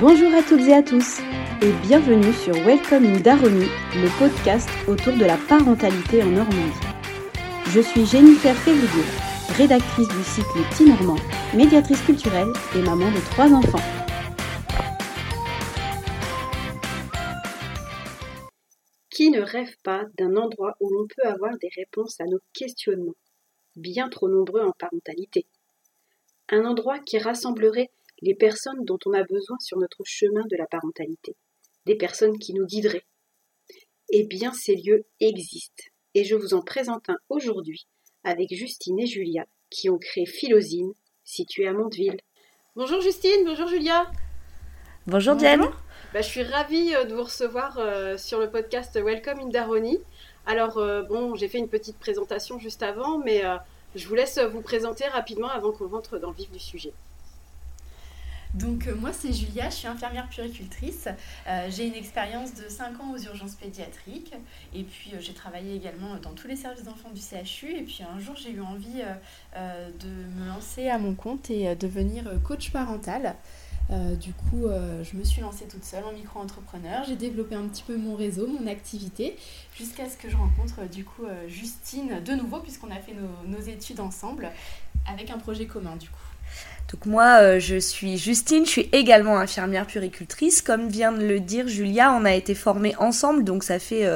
Bonjour à toutes et à tous et bienvenue sur Welcome in le podcast autour de la parentalité en Normandie. Je suis Jennifer Février, rédactrice du site Le Petit Normand, médiatrice culturelle et maman de trois enfants. Qui ne rêve pas d'un endroit où l'on peut avoir des réponses à nos questionnements, bien trop nombreux en parentalité? Un endroit qui rassemblerait les personnes dont on a besoin sur notre chemin de la parentalité, des personnes qui nous guideraient. Eh bien, ces lieux existent, et je vous en présente un aujourd'hui avec Justine et Julia qui ont créé Philosine, située à Mondeville. Bonjour Justine, bonjour Julia. Bonjour Diane. Bah, je suis ravie euh, de vous recevoir euh, sur le podcast Welcome in Daroni. Alors, euh, bon, j'ai fait une petite présentation juste avant, mais je vous laisse vous présenter rapidement avant qu'on rentre dans le vif du sujet. Donc moi c'est Julia, je suis infirmière puricultrice. j'ai une expérience de 5 ans aux urgences pédiatriques et puis j'ai travaillé également dans tous les services d'enfants du CHU et puis un jour j'ai eu envie de me lancer à mon compte et devenir coach parental. Euh, du coup, euh, je me suis lancée toute seule en micro-entrepreneur. J'ai développé un petit peu mon réseau, mon activité, jusqu'à ce que je rencontre euh, du coup Justine de nouveau, puisqu'on a fait nos, études ensemble, avec un projet commun du coup. Donc moi, je suis Justine, je suis également infirmière puricultrice. Comme vient de le dire Julia, on a été formés ensemble, donc ça fait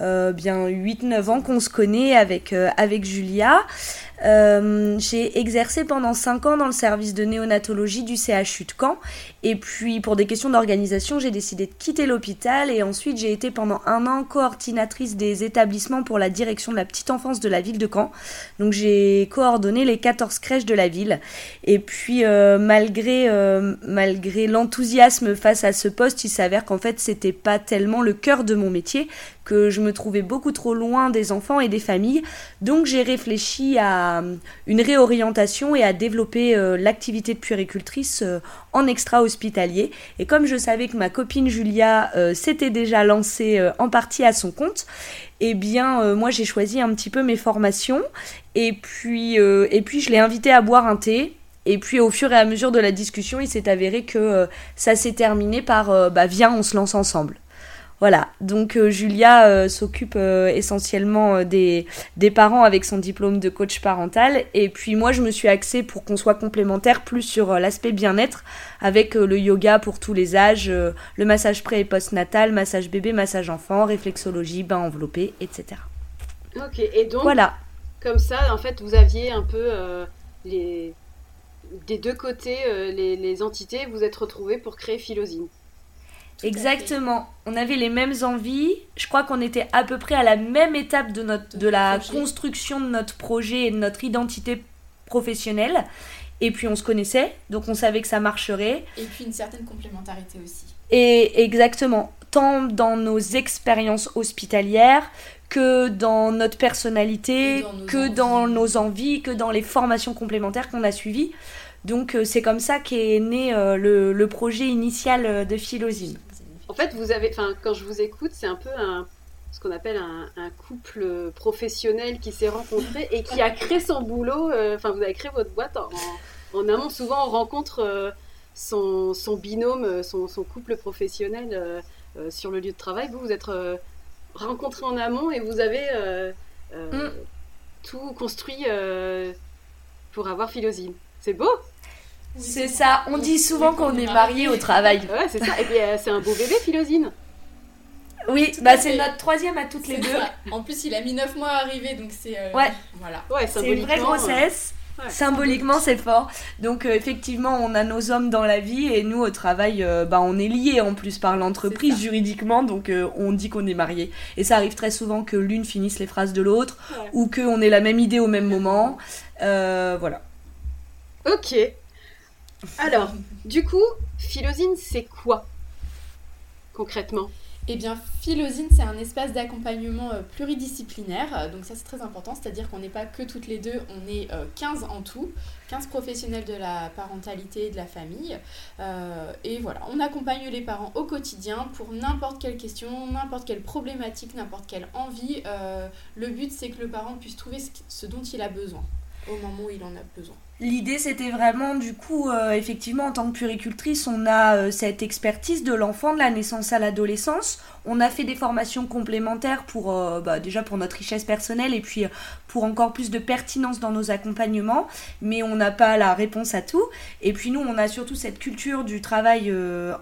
bien 8-9 ans qu'on se connaît avec, avec Julia. Euh, j'ai exercé pendant 5 ans dans le service de néonatologie du CHU de Caen. Et puis, pour des questions d'organisation, j'ai décidé de quitter l'hôpital. Et ensuite, j'ai été pendant un an coordinatrice des établissements pour la direction de la petite enfance de la ville de Caen. Donc, j'ai coordonné les 14 crèches de la ville. Et puis, euh, malgré, euh, malgré l'enthousiasme face à ce poste, il s'avère qu'en fait, c'était pas tellement le cœur de mon métier, que je me trouvais beaucoup trop loin des enfants et des familles. Donc, j'ai réfléchi à une réorientation et à développer euh, l'activité de puéricultrice euh, en extra-hospitalier. Et comme je savais que ma copine Julia euh, s'était déjà lancée en partie à son compte, eh bien moi j'ai choisi un petit peu mes formations et puis, et puis je l'ai invité à boire un thé. Et puis au fur et à mesure de la discussion, il s'est avéré que ça s'est terminé par bah viens on se lance ensemble. Voilà, donc euh, Julia euh, s'occupe euh, essentiellement des, des, parents avec son diplôme de coach parental. Et puis moi, je me suis axée pour qu'on soit complémentaire plus sur l'aspect bien-être avec le yoga pour tous les âges, le massage pré et post-natal, massage bébé, massage enfant, réflexologie, bain enveloppé, etc. Ok, et donc, voilà. comme ça, en fait, vous aviez un peu les, des deux côtés les, les entités, vous êtes retrouvés pour créer Philosine. Exactement. On avait les mêmes envies. Je crois qu'on était à peu près à la même étape de, notre, de la construction de notre projet et de notre identité professionnelle. Et puis on se connaissait, donc on savait que ça marcherait. Et puis une certaine complémentarité aussi. Et exactement, tant dans nos expériences hospitalières que dans notre personnalité, que dans nos envies, que dans les formations complémentaires qu'on a suivies. Donc euh, c'est comme ça qu'est né euh, le, projet initial euh, de Philosine. En fait, vous avez, enfin, quand je vous écoute, c'est un peu un, ce qu'on appelle un, couple professionnel qui s'est rencontré et qui a créé son boulot. Enfin, vous avez créé votre boîte en, amont. Souvent, on rencontre son, binôme, son, couple professionnel sur le lieu de travail. Vous, vous êtes rencontrés en amont et vous avez mm. tout construit pour avoir Philosine. C'est beau c'est ça, on dit souvent qu'on est mariés au travail. Ouais, c'est ça. Et puis euh, c'est un beau bébé, Philosine. Oui, bah c'est notre troisième à toutes les deux. En plus, il a mis 9 mois à arriver, donc c'est. Euh, ouais. Voilà. Ouais, c'est une vraie grossesse. symboliquement, c'est fort. Donc, euh, effectivement, on a nos hommes dans la vie et nous, au travail, bah, on est liés en plus par l'entreprise juridiquement. Donc, on dit qu'on est mariés. Et ça arrive très souvent que l'une finisse les phrases de l'autre ou qu'on ait la même idée au même moment. voilà. Ok, alors, du coup, Philosine, c'est quoi concrètement? Eh bien, Philosine, c'est un espace d'accompagnement euh, pluridisciplinaire. Donc ça, c'est très important, c'est-à-dire qu'on n'est pas que toutes les deux, on est 15 euh, en tout, 15 professionnels de la parentalité et de la famille. Euh, et voilà, on accompagne les parents au quotidien pour n'importe quelle question, n'importe quelle problématique, n'importe quelle envie. le but, c'est que le parent puisse trouver ce dont il a besoin au moment où il en a besoin. L'idée, c'était vraiment, du coup, euh, effectivement, en tant que puricultrice, on a euh, cette expertise de l'enfant, de la naissance à l'adolescence. On a fait des formations complémentaires pour, euh, bah, déjà pour notre richesse personnelle et puis pour encore plus de pertinence dans nos accompagnements, mais on n'a pas la réponse à tout. Et puis nous, on a surtout cette culture du travail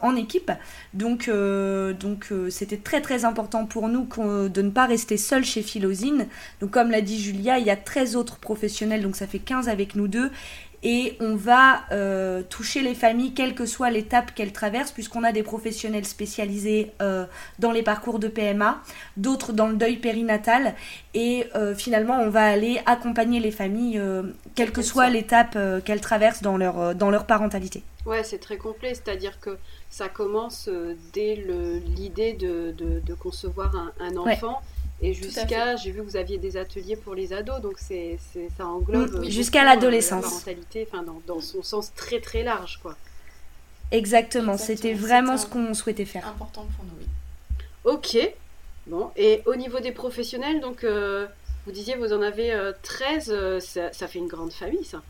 en équipe. Donc, donc c'était très très important pour nous de ne pas rester seul chez Philosine. Donc, comme l'a dit Julia, il y a 13 autres professionnels, donc ça fait 15 avec nous deux et on va euh, toucher les familles quelle que soit l'étape qu'elles traversent puisqu'on a des professionnels spécialisés euh, dans les parcours de PMA, d'autres dans le deuil périnatal et euh, finalement on va aller accompagner les familles quelle que soit l'étape qu'elles traversent dans leur, dans leur parentalité. Ouais, c'est très complet, c'est-à-dire que ça commence dès l'idée de, de, concevoir un, enfant. Et jusqu'à, j'ai vu que vous aviez des ateliers pour les ados, donc c'est, ça englobe oui, jusqu'à l'adolescence. La parentalité, enfin dans, dans, son sens très très large, quoi. Exactement, c'était vraiment ce qu'on souhaitait faire. Important pour nous, oui. Ok, bon, et au niveau des professionnels, donc euh, vous disiez vous en avez 13, euh, euh, ça, ça fait une grande famille, ça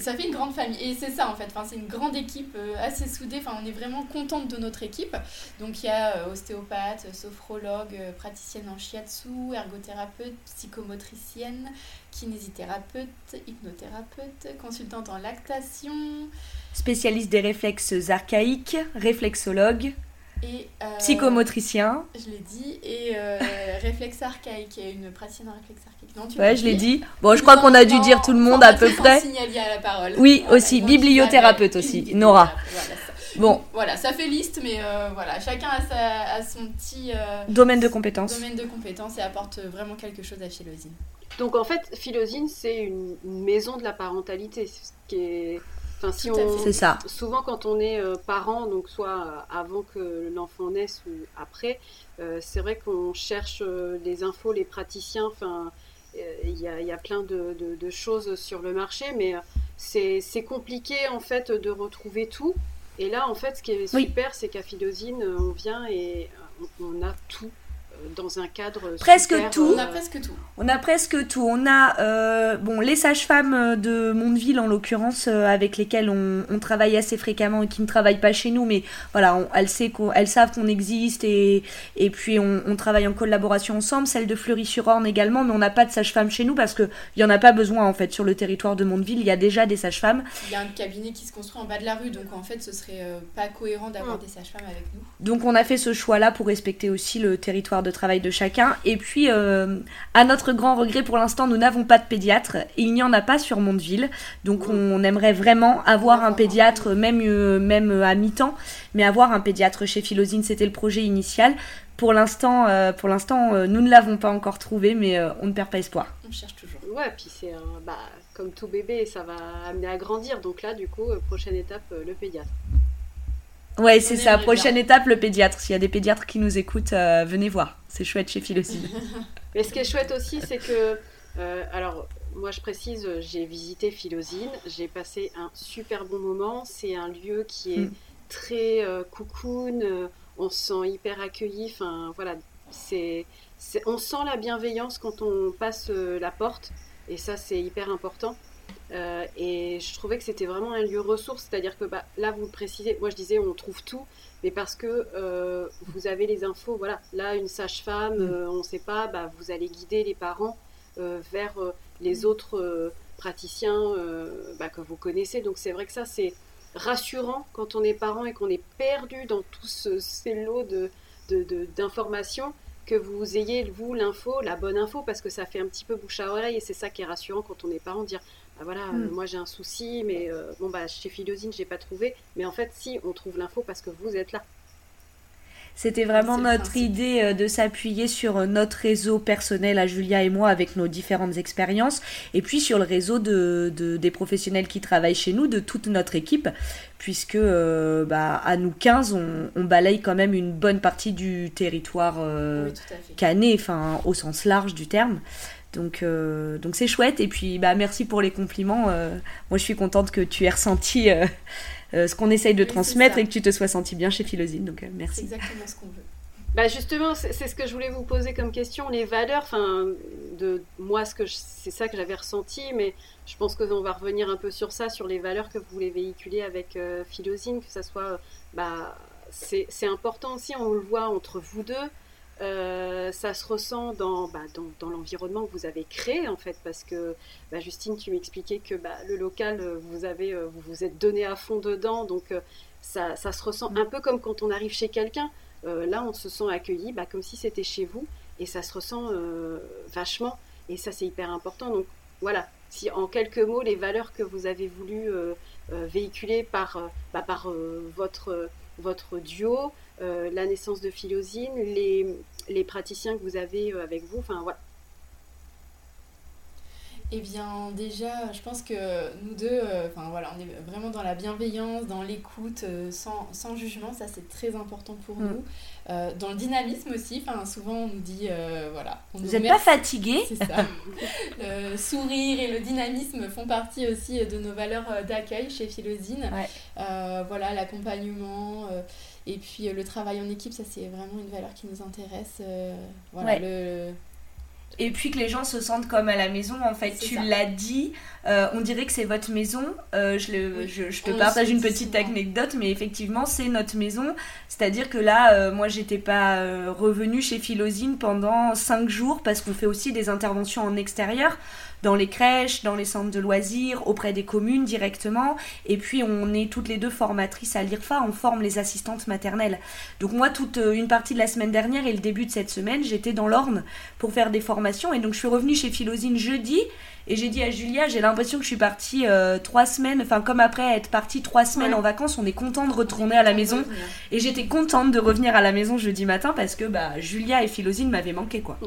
ça fait une grande famille et c'est ça en fait enfin, c'est une grande équipe euh, assez soudée enfin on est vraiment contente de notre équipe donc il y a euh, ostéopathe sophrologue euh, praticienne en shiatsu ergothérapeute psychomotricienne kinésithérapeute hypnothérapeute consultante en lactation spécialiste des réflexes archaïques réflexologue et, psychomotricien. Je l'ai dit. Et réflexe archaïque. Il y a une praticienne en réflexe archaïque ouais, je l'ai dit. Bon, je crois qu'on a dû dire tout le monde à peu près. À la parole. Oui, aussi. Bibliothérapeute aussi. Nora. Bon. Voilà, ça fait liste, mais euh, voilà, chacun a, sa, son petit euh, domaine de compétences. Domaine de compétences et apporte vraiment quelque chose à Philosine. Donc en fait, Philosine, c'est une, maison de la parentalité, ce qui est. Enfin, si on, c'est ça. Souvent, quand on est euh, parent, donc soit avant que l'enfant naisse ou après, c'est vrai qu'on cherche les infos, les praticiens, enfin il y, a, plein de, choses sur le marché, mais euh, c'est compliqué en fait de retrouver tout. Et là, en fait, ce qui est super, c'est qu'à Philosine, on vient et on a tout dans un cadre presque tout. On a presque tout. On a presque tout. On a euh, bon les sages-femmes de Mondeville en l'occurrence euh, avec lesquelles on, travaille assez fréquemment et qui ne travaillent pas chez nous, mais voilà, elles, savent qu'on existe et, et puis on, travaille en collaboration ensemble. Celle de Fleury-sur-Orne également, mais on n'a pas de sages-femmes chez nous parce que il y en a pas besoin en fait sur le territoire de Mondeville. Il y a déjà des sages-femmes. Il y a un cabinet qui se construit en bas de la rue, donc en fait ce serait euh, pas cohérent d'avoir mm. des sages-femmes avec nous. Donc on a fait ce choix-là pour respecter aussi le territoire de travail de chacun. Et puis, euh, à notre grand regret, pour l'instant, nous n'avons pas de pédiatre. Il n'y en a pas sur Mondeville. Donc, on aimerait vraiment avoir un pédiatre, même, euh, même à mi-temps, mais avoir un pédiatre chez Philosine, c'était le projet initial. Pour l'instant, euh, pour l'instant, nous ne l'avons pas encore trouvé, mais on ne perd pas espoir. On cherche toujours. Ouais, puis c'est bah, comme tout bébé, ça va amener à grandir. Donc là, du coup, prochaine étape, le pédiatre. Ouais, c'est ça. Prochaine étape, le pédiatre. S'il y a des pédiatres qui nous écoutent, euh, venez voir. C'est chouette chez Philocine. Mais ce qui est chouette aussi, c'est que, euh, alors, moi je précise, j'ai visité Philosine, j'ai passé un super bon moment. C'est un lieu qui est mm. très euh, cocoon, on se sent hyper accueilli. Enfin, voilà, c'est, on sent la bienveillance quand on passe la porte, et ça c'est hyper important. Euh, et je trouvais que c'était vraiment un lieu ressource, c'est-à-dire que bah, là, vous le précisez, moi je disais on trouve tout, mais parce que euh, vous avez les infos, voilà, là une sage-femme, mm. euh, on ne sait pas, bah, vous allez guider les parents vers les autres praticiens bah, que vous connaissez, donc c'est vrai que ça c'est rassurant quand on est parent et qu'on est perdu dans tous ces lots d'informations. De, que vous ayez, vous, l'info, la bonne info, parce que ça fait un petit peu bouche à oreille et c'est ça qui est rassurant quand on est parent, dire ah, voilà, euh, hmm. moi j'ai un souci, mais euh, bon, bah, chez Philosine, j'ai pas trouvé. Mais en fait, si, on trouve l'info parce que vous êtes là. C'était vraiment notre idée euh, de s'appuyer sur notre réseau personnel à Julia et moi avec nos différentes expériences et puis sur le réseau de, des professionnels qui travaillent chez nous, de toute notre équipe, puisque bah, à nous 15, on, balaye quand même une bonne partie du territoire cané, enfin au sens large du terme. Donc, euh, donc c'est chouette. Et puis, bah, merci pour les compliments. Euh, moi, je suis contente que tu aies ressenti euh, ce qu'on essaye de transmettre et que tu te sois senti bien chez Philosine. Donc, merci. C'est exactement ce qu'on veut. Bah justement, c'est ce que je voulais vous poser comme question, les valeurs. Enfin, de moi, ce que c'est ça que j'avais ressenti, mais je pense que on va revenir un peu sur ça, sur les valeurs que vous voulez véhiculer avec euh, Philosine, que ça soit, bah, c'est important aussi. On le voit entre vous deux. Euh, ça se ressent dans, bah, dans, dans l'environnement que vous avez créé en fait parce que bah, Justine tu m'expliquais que bah, le local vous avez vous vous êtes donné à fond dedans donc ça, ça, se ressent un peu comme quand on arrive chez quelqu'un euh, là, on se sent accueilli comme si c'était chez vous et ça se ressent euh, vachement. Et ça, c'est hyper important. Donc voilà, si en quelques mots, les valeurs que vous avez voulu euh, véhiculer par, par votre, votre duo, la naissance de Philosine, les, les praticiens que vous avez avec vous, enfin voilà, eh bien, déjà, je pense que nous deux, euh, enfin voilà, on est vraiment dans la bienveillance, dans l'écoute, euh, sans, sans, jugement, ça c'est très important pour mm. nous. Euh, dans le dynamisme aussi, enfin souvent on nous dit, voilà. On Vous n'êtes pas fatigué C'est ça. le sourire et le dynamisme font partie aussi de nos valeurs d'accueil chez Philosine. voilà, l'accompagnement. Et puis le travail en équipe, ça c'est vraiment une valeur qui nous intéresse. voilà, le, et puis que les gens se sentent comme à la maison. En fait, tu l'as dit, euh, on dirait que c'est votre maison. Euh, je, le, je, te partage une petite anecdote, mais effectivement, c'est notre maison. C'est-à-dire que là, euh, moi, j'étais pas revenue chez Philosine pendant 5 jours parce qu'on fait aussi des interventions en extérieur dans les crèches, dans les centres de loisirs, auprès des communes directement. Et puis on est toutes les deux formatrices à l'IRFA, on forme les assistantes maternelles. Donc moi, toute euh, une partie de la semaine dernière et le début de cette semaine, j'étais dans l'Orne pour faire des formations. Et donc je suis revenue chez Philosine jeudi. Et j'ai dit à Julia, j'ai l'impression que je suis partie euh, trois semaines, enfin comme après être partie trois semaines en vacances, on est content de retourner à la maison. Et j'étais contente de revenir à la maison jeudi matin parce que bah, Julia et Philosine m'avaient manqué quoi.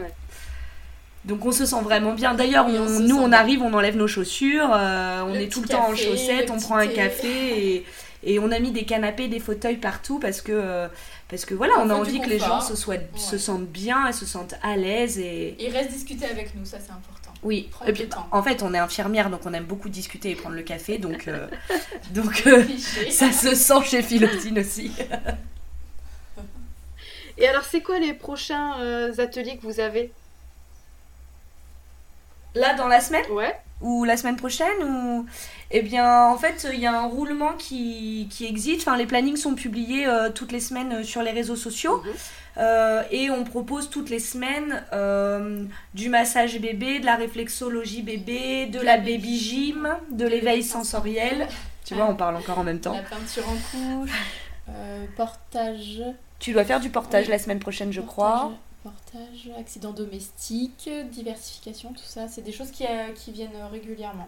Donc on se sent vraiment bien. D'ailleurs, nous on arrive, on enlève nos chaussures, euh, on est tout le temps en chaussettes, on prend un café et, on a mis des canapés, des fauteuils partout parce que euh, parce que voilà, on, a envie que les gens se, se sentent bien et se sentent à l'aise et ils restent discuter avec nous, ça c'est important. Oui, et puis, en fait, on est infirmière, donc on aime beaucoup discuter et prendre le café, donc, euh, donc ça se sent chez Philotine aussi. et alors, c'est quoi les prochains ateliers que vous avez? Là, dans la semaine Ouais. Ou la semaine prochaine ou... Eh bien, en fait, il y a un roulement qui, qui existe. Enfin, les plannings sont publiés euh, toutes les semaines euh, sur les réseaux sociaux. Mhm. Euh, et on propose toutes les semaines du massage bébé, de la réflexologie bébé, de la baby gym, de l'éveil sensoriel. Tu vois, on parle encore en même temps. La peinture en couche, portage. Tu dois faire du portage la semaine prochaine, je crois. Portage, accidents domestiques, diversification, tout ça, c'est des choses qui, euh, qui viennent régulièrement.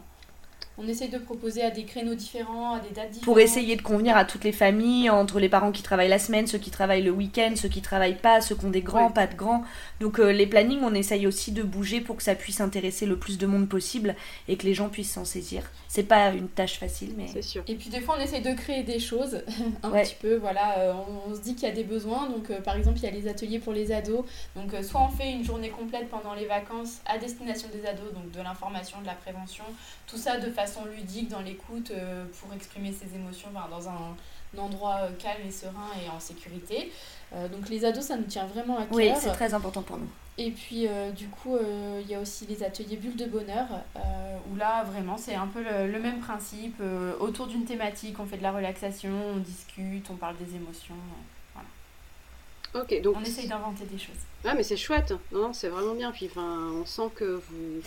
On essaye de proposer à des créneaux différents, à des dates différentes. Pour essayer de convenir à toutes les familles, entre les parents qui travaillent la semaine, ceux qui travaillent le week-end, ceux qui travaillent pas, ceux qui ont des grands, pas de grands. Donc euh, les plannings, on essaye aussi de bouger pour que ça puisse intéresser le plus de monde possible et que les gens puissent s'en saisir. C'est pas une tâche facile, mais. C'est sûr. Et puis des fois, on essaye de créer des choses un petit peu. Voilà, euh, on, se dit qu'il y a des besoins. Donc euh, par exemple, il y a les ateliers pour les ados. Donc soit on fait une journée complète pendant les vacances à destination des ados, donc de l'information, de la prévention, tout ça de façon ludique, dans l'écoute, euh, pour exprimer ses émotions dans un, endroit euh, calme et serein et en sécurité. Euh, donc les ados, ça nous tient vraiment à cœur. Oui, c'est très important pour nous. Et puis du coup, il y a aussi les ateliers bulles de bonheur, où là, vraiment, c'est un peu le, même principe. autour d'une thématique, on fait de la relaxation, on discute, on parle des émotions. voilà. Ok, donc... On essaye d'inventer des choses. Ah, mais c'est chouette. Non, c'est vraiment bien. Puis, enfin, on sent que vous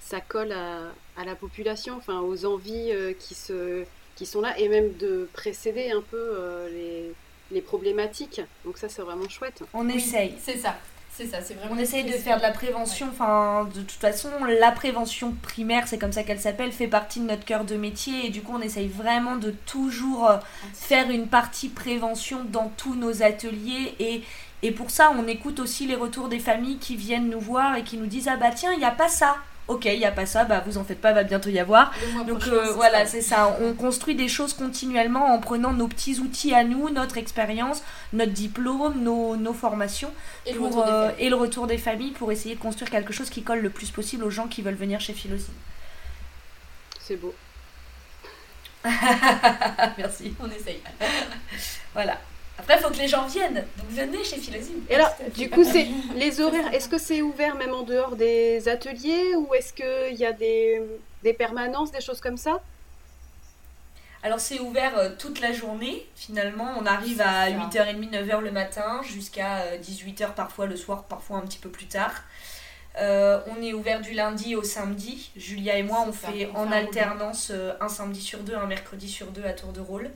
ça colle à, la population, enfin aux envies euh, qui, se, qui sont là, et même de précéder un peu euh, les, les, problématiques. Donc ça, c'est vraiment chouette. On essaye. C'est ça. C'est ça, c'est vraiment. On essaye de faire de la prévention. Enfin, de toute façon, la prévention primaire, c'est comme ça qu'elle s'appelle, fait partie de notre cœur de métier. Et du coup, on essaye vraiment de toujours euh, faire une partie prévention dans tous nos ateliers. Et, et pour ça, on écoute aussi les retours des familles qui viennent nous voir et qui nous disent Ah bah tiens, il n'y a pas ça ok, il n'y a pas ça, bah vous en faites pas, va bientôt y avoir. Donc euh, voilà, c'est ça. On construit des choses continuellement en prenant nos petits outils à nous, notre expérience, notre diplôme, nos, nos formations et, le euh, et, le retour des familles pour essayer de construire quelque chose qui colle le plus possible aux gens qui veulent venir chez Philosine. C'est beau. Merci. On essaye. voilà. Après, il faut que les gens viennent. Donc venez chez Philosine. Et alors, du coup, c'est les horaires. Est-ce que c'est ouvert même en dehors des ateliers ou est-ce qu'il y a des, des permanences, des choses comme ça? Alors c'est ouvert euh, toute la journée, finalement. On arrive à 8h30, 9h le matin, jusqu'à 18h euh, parfois le soir, parfois un petit peu plus tard. Euh, on est ouvert du lundi au samedi. Julia et moi, on fait en alternance un samedi sur deux, un mercredi sur deux à tour de rôle.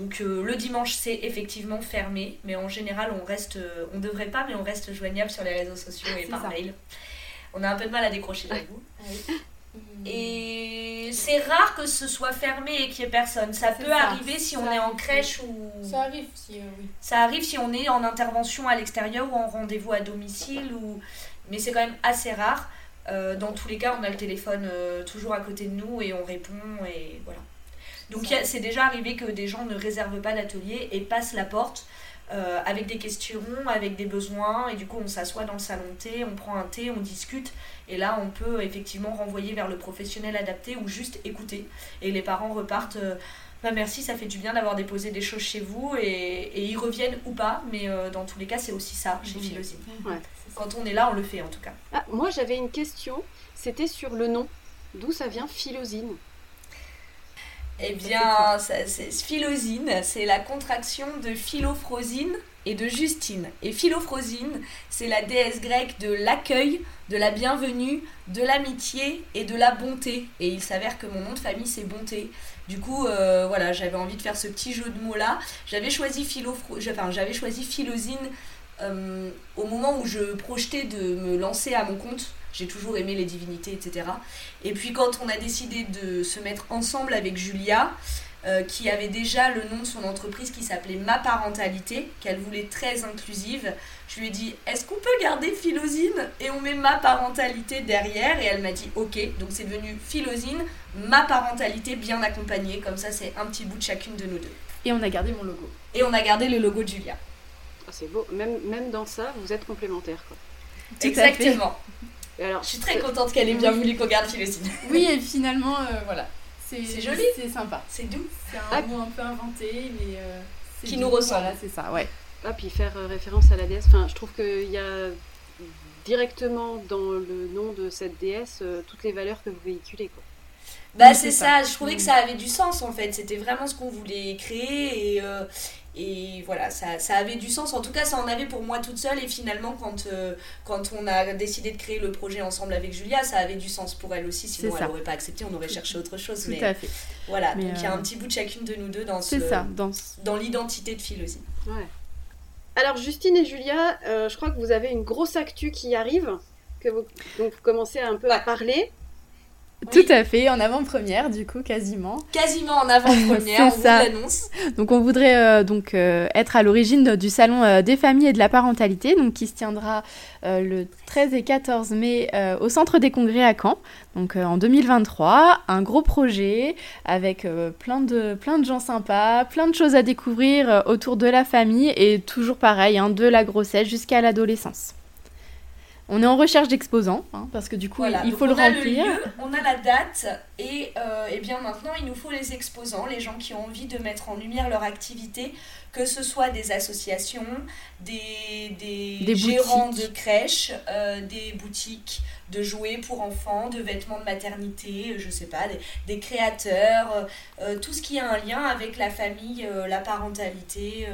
Donc le dimanche c'est effectivement fermé, mais en général on reste, on devrait pas, mais on reste joignable sur les réseaux sociaux et par mail. On a un peu de mal à décrocher, j'avoue. Ah et c'est rare que ce soit fermé et qu'il n'y ait personne. Ça peut arriver si on est en crèche ou. Ça arrive si, euh, oui. Ça arrive si on est en intervention à l'extérieur ou en rendez-vous à domicile. Ou... Mais c'est quand même assez rare. Euh, dans tous les cas, on a le téléphone euh, toujours à côté de nous et on répond. Et voilà. Donc c'est déjà arrivé que des gens ne réservent pas d'atelier et passent la porte euh, avec des questions, avec des besoins, et du coup on s'assoit dans le salon de thé, on prend un thé, on discute, et là on peut effectivement renvoyer vers le professionnel adapté ou juste écouter. Et les parents repartent, euh, bah merci, ça fait du bien d'avoir déposé des choses chez vous, et, ils reviennent ou pas, mais euh, dans tous les cas c'est aussi ça chez Philosine. Quand on est là, on le fait en tout cas. Ah, moi j'avais une question, c'était sur le nom. D'où ça vient Philosine? Eh bien, c'est Philosine, c'est la contraction de Philophrosine et de Justine. Et Philophrosine, c'est la déesse grecque de l'accueil, de la bienvenue, de l'amitié et de la bonté. Et il s'avère que mon nom de famille, c'est Bonté. Du coup, euh, voilà, j'avais envie de faire ce petit jeu de mots-là. J'avais choisi, enfin, j'avais choisi Philosine euh, au moment où je projetais de me lancer à mon compte j'ai toujours aimé les divinités, etc. Et puis quand on a décidé de se mettre ensemble avec Julia, euh, qui avait déjà le nom de son entreprise qui s'appelait Ma Parentalité, qu'elle voulait très inclusive, je lui ai dit est-ce qu'on peut garder Philosine? Et on met Ma Parentalité derrière Et elle m'a dit ok, donc c'est devenu Philosine, Ma Parentalité bien accompagnée, comme ça c'est un petit bout de chacune de nous deux. Et on a gardé mon logo. Et on a gardé le logo de Julia. Ah, c'est beau, même, même dans ça, vous êtes complémentaires. Quoi. Exactement je suis très contente qu'elle ait bien voulu qu'on garde Philosine. Oui, et finalement, euh, voilà. C'est joli. C'est sympa. C'est doux. C'est un ah. mot un peu inventé, mais. Euh, qui nous ressemble. Voilà, c'est ça, ouais. Ah, puis faire euh, référence à la déesse. Enfin, je trouve qu'il y a directement dans le nom de cette déesse toutes les valeurs que vous véhiculez, quoi. Bah, c'est ça. je trouvais que ça avait du sens en fait. C'était vraiment ce qu'on voulait créer et, et voilà, ça, ça, avait du sens. En tout cas, ça en avait pour moi toute seule. Et finalement, quand, euh, quand on a décidé de créer le projet ensemble avec Julia, ça avait du sens pour elle aussi. Sinon, elle n'aurait pas accepté. On aurait cherché autre chose. Tout mais à fait. Voilà, donc il y a un euh, petit bout de chacune de nous deux dans, ce, ça, dans... dans l'identité de Philosie. Ouais. Alors, Justine et Julia, euh, je crois que vous avez une grosse actu qui arrive, que vous, donc vous commencez un peu à parler. Tout à fait, en avant-première, du coup, quasiment. Quasiment en avant-première, on ça. l'annonce. Donc, on voudrait euh, donc euh, être à l'origine du salon euh, des familles et de la parentalité, donc qui se tiendra le 13 et 14 mai au Centre des Congrès à Caen, donc en 2023. Un gros projet avec plein de plein de gens sympas, plein de choses à découvrir autour de la famille et toujours pareil, hein, de la grossesse jusqu'à l'adolescence. On est en recherche d'exposants, hein, parce que du coup, il faut le remplir. on a la date, et, euh, et, bien maintenant, il nous faut les exposants, les gens qui ont envie de mettre en lumière leur activité, que ce soit des associations, des, des, gérants de crèches, euh, des boutiques de jouets pour enfants, de vêtements de maternité, je sais pas, des, créateurs, euh, tout ce qui a un lien avec la famille, la parentalité.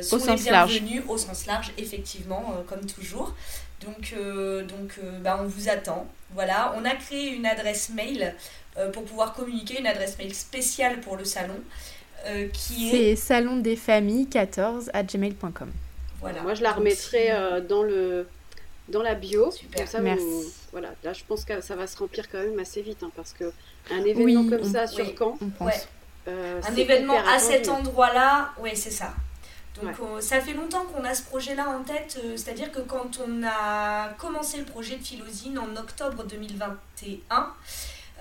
sont au sens les bienvenus large. au sens large, effectivement, comme toujours. Donc, euh, donc euh, bah, on vous attend. Voilà, on a créé une adresse mail euh, pour pouvoir communiquer, une adresse mail spéciale pour le salon. qui est, C'est salondesfamilles14 à gmail.com. Voilà. Moi, je la remettrai dans, le, dans la bio. Super. Merci. voilà, là, je pense que ça va se remplir quand même assez vite hein, parce que un événement comme ça sur oui, Caen. un événement à cet endroit-là, oui, c'est ça. Donc ça fait longtemps qu'on a ce projet-là en tête, euh, c'est-à-dire que quand on a commencé le projet de Philosine en octobre 2021,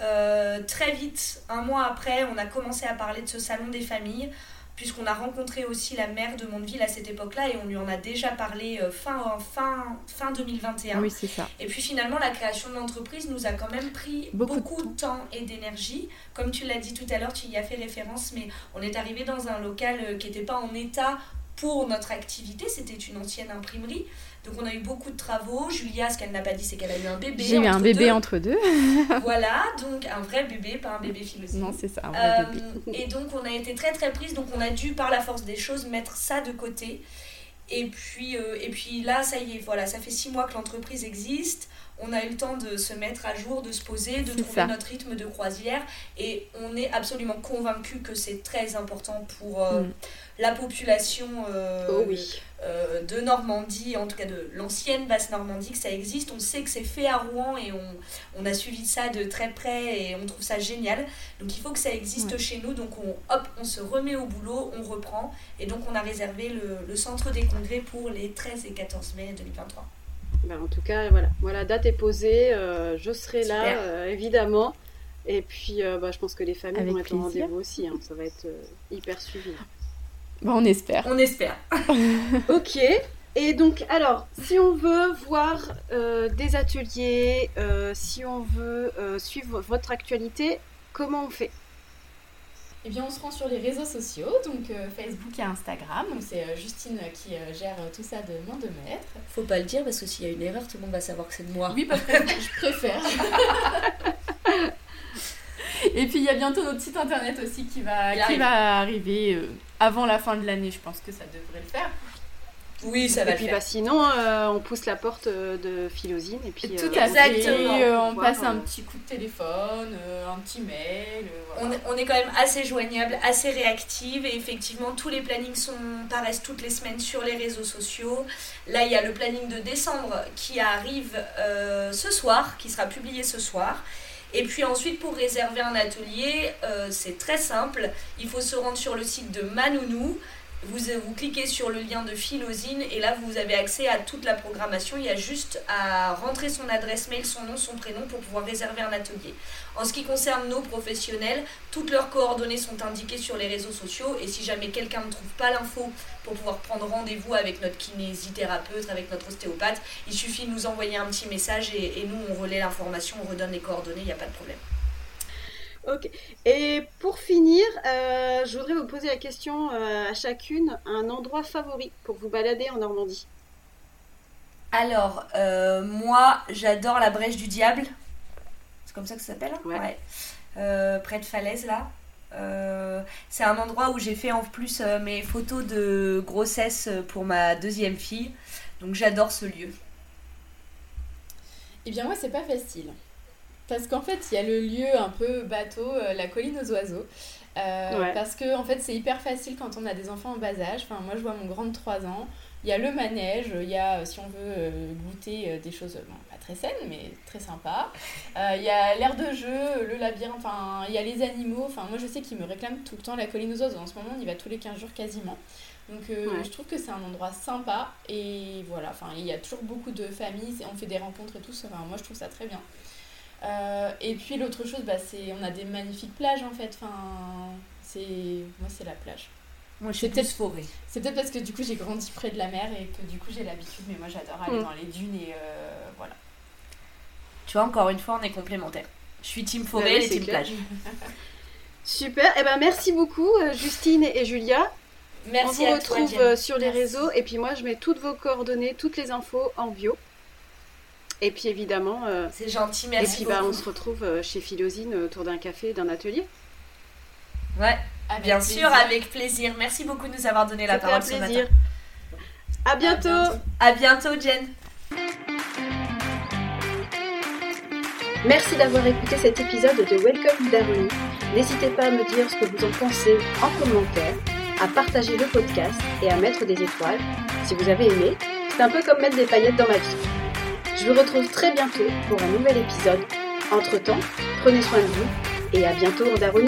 euh, très vite, un mois après, on a commencé à parler de ce salon des familles puisqu'on a rencontré aussi la mère de Mondeville à cette époque-là et on lui en a déjà parlé euh, fin, fin, fin 2021. Oui, c'est ça. Et puis finalement, la création de l'entreprise nous a quand même pris beaucoup, de temps et d'énergie. Comme tu l'as dit tout à l'heure, tu y as fait référence, mais on est arrivé dans un local euh, qui n'était pas en état pour notre activité. C'était une ancienne imprimerie. Donc on a eu beaucoup de travaux. Julia, ce qu'elle n'a pas dit, c'est qu'elle a eu un bébé. J'ai eu un bébé entre deux. voilà, donc un vrai bébé, pas un bébé philosophique. Non, c'est ça, un vrai bébé. Euh, et donc on a été très très prise, donc on a dû par la force des choses mettre ça de côté. Et puis, euh, et puis là, ça y est, voilà, ça fait six mois que l'entreprise existe. On a eu le temps de se mettre à jour, de se poser, de trouver notre rythme de croisière. Et on est absolument convaincu que c'est très important pour euh, mm. la population oh oui. Euh, de Normandie, en tout cas de l'ancienne basse Normandie, que ça existe. On sait que c'est fait à Rouen et on, a suivi ça de très près et on trouve ça génial. Donc il faut que ça existe chez nous. Donc on, hop, on se remet au boulot, on reprend. Et donc on a réservé le, centre des congrès pour les 13 et 14 mai 2023. Ben, en tout cas, voilà, voilà date est posée. Euh, je serai là, euh, évidemment. Et puis, bah, je pense que les familles vont être au rendez-vous aussi. Hein. Ça va être hyper suivi. Bah, on espère. On espère. ok. Et donc, alors, si on veut voir euh, des ateliers, euh, si on veut euh, suivre votre actualité, comment on fait? Eh bien, on se rend sur les réseaux sociaux, donc Facebook et Instagram. Donc, c'est Justine qui gère tout ça de main de maître. Faut pas le dire parce que s'il y a une erreur, tout le monde va savoir que c'est de moi. Oui, parce que je préfère. Et puis il y a bientôt notre site internet aussi qui va, qui va arriver euh, avant la fin de l'année. Je pense que ça devrait le faire. Oui, ça va et puis, Bah, sinon, euh, on pousse la porte euh, de Philosine et puis. Tout à fait. on passe un petit coup de téléphone, un petit mail. On, on, est quand même assez joignable, assez réactive et effectivement, tous les plannings sont, paraissent toutes les semaines sur les réseaux sociaux. Là, il y a le planning de décembre qui arrive ce soir, qui sera publié ce soir. Et puis ensuite, pour réserver un atelier, euh, c'est très simple. Il faut se rendre sur le site de Manounou. Vous, vous cliquez sur le lien de Philosine et là vous avez accès à toute la programmation. Il y a juste à rentrer son adresse mail, son nom, son prénom pour pouvoir réserver un atelier. En ce qui concerne nos professionnels, toutes leurs coordonnées sont indiquées sur les réseaux sociaux et si jamais quelqu'un ne trouve pas l'info pour pouvoir prendre rendez-vous avec notre kinésithérapeute, avec notre ostéopathe, il suffit de nous envoyer un petit message et, nous on relaie l'information, on redonne les coordonnées, il n'y a pas de problème. Ok. Et pour finir, euh, je voudrais vous poser la question euh, à chacune, un endroit favori pour vous balader en Normandie. Alors, euh, moi, j'adore la brèche du diable. C'est comme ça que ça s'appelle Ouais. près de Falaise, là. c'est un endroit où j'ai fait en plus mes photos de grossesse pour ma deuxième fille. Donc j'adore ce lieu. Eh bien moi c'est pas facile. Parce qu'en fait, il y a le lieu un peu bateau, euh, la colline aux oiseaux. Euh, parce que en fait, c'est hyper facile quand on a des enfants en bas âge. Enfin, moi, je vois mon grand de 3 ans. Il y a le manège, il y a, si on veut goûter des choses pas très saines, mais très sympas. il y a l'air de jeu, le labyrinthe, enfin, il y a les animaux. Enfin, moi, je sais qu'ils me réclament tout le temps la colline aux oiseaux. En ce moment, on y va tous les 15 jours quasiment. Donc, je trouve que c'est un endroit sympa. Et voilà, enfin, il y a toujours beaucoup de familles, on fait des rencontres et tout. Enfin, moi, je trouve ça très bien. Euh, et puis l'autre chose, bah, c'est on a des magnifiques plages en fait. Enfin, c'est moi c'est la plage. Moi je suis peut-être forêt. C'est peut-être parce que du coup j'ai grandi près de la mer et que du coup j'ai l'habitude. Mais moi j'adore aller mm. dans les dunes et euh, voilà. Tu vois encore une fois on est complémentaires. Je suis team forêt et team plage. Super. Et eh ben merci beaucoup euh, Justine et Julia. Merci on vous retrouve sur les réseaux et puis moi je mets toutes vos coordonnées, toutes les infos en bio. Et puis évidemment. Euh, c'est gentil, merci. Et puis bah, on se retrouve euh, chez Philosine autour d'un café, d'un atelier. Ouais, bien sûr, avec plaisir. Merci beaucoup de nous avoir donné la parole ce matin. À bientôt. À bientôt, Jen. Merci d'avoir écouté cet épisode de Welcome Darwin. N'hésitez pas à me dire ce que vous en pensez en commentaire, à partager le podcast et à mettre des étoiles. Si vous avez aimé, c'est un peu comme mettre des paillettes dans ma vie. Je vous retrouve très bientôt pour un nouvel épisode. Entre-temps, prenez soin de vous et à bientôt en Daronie.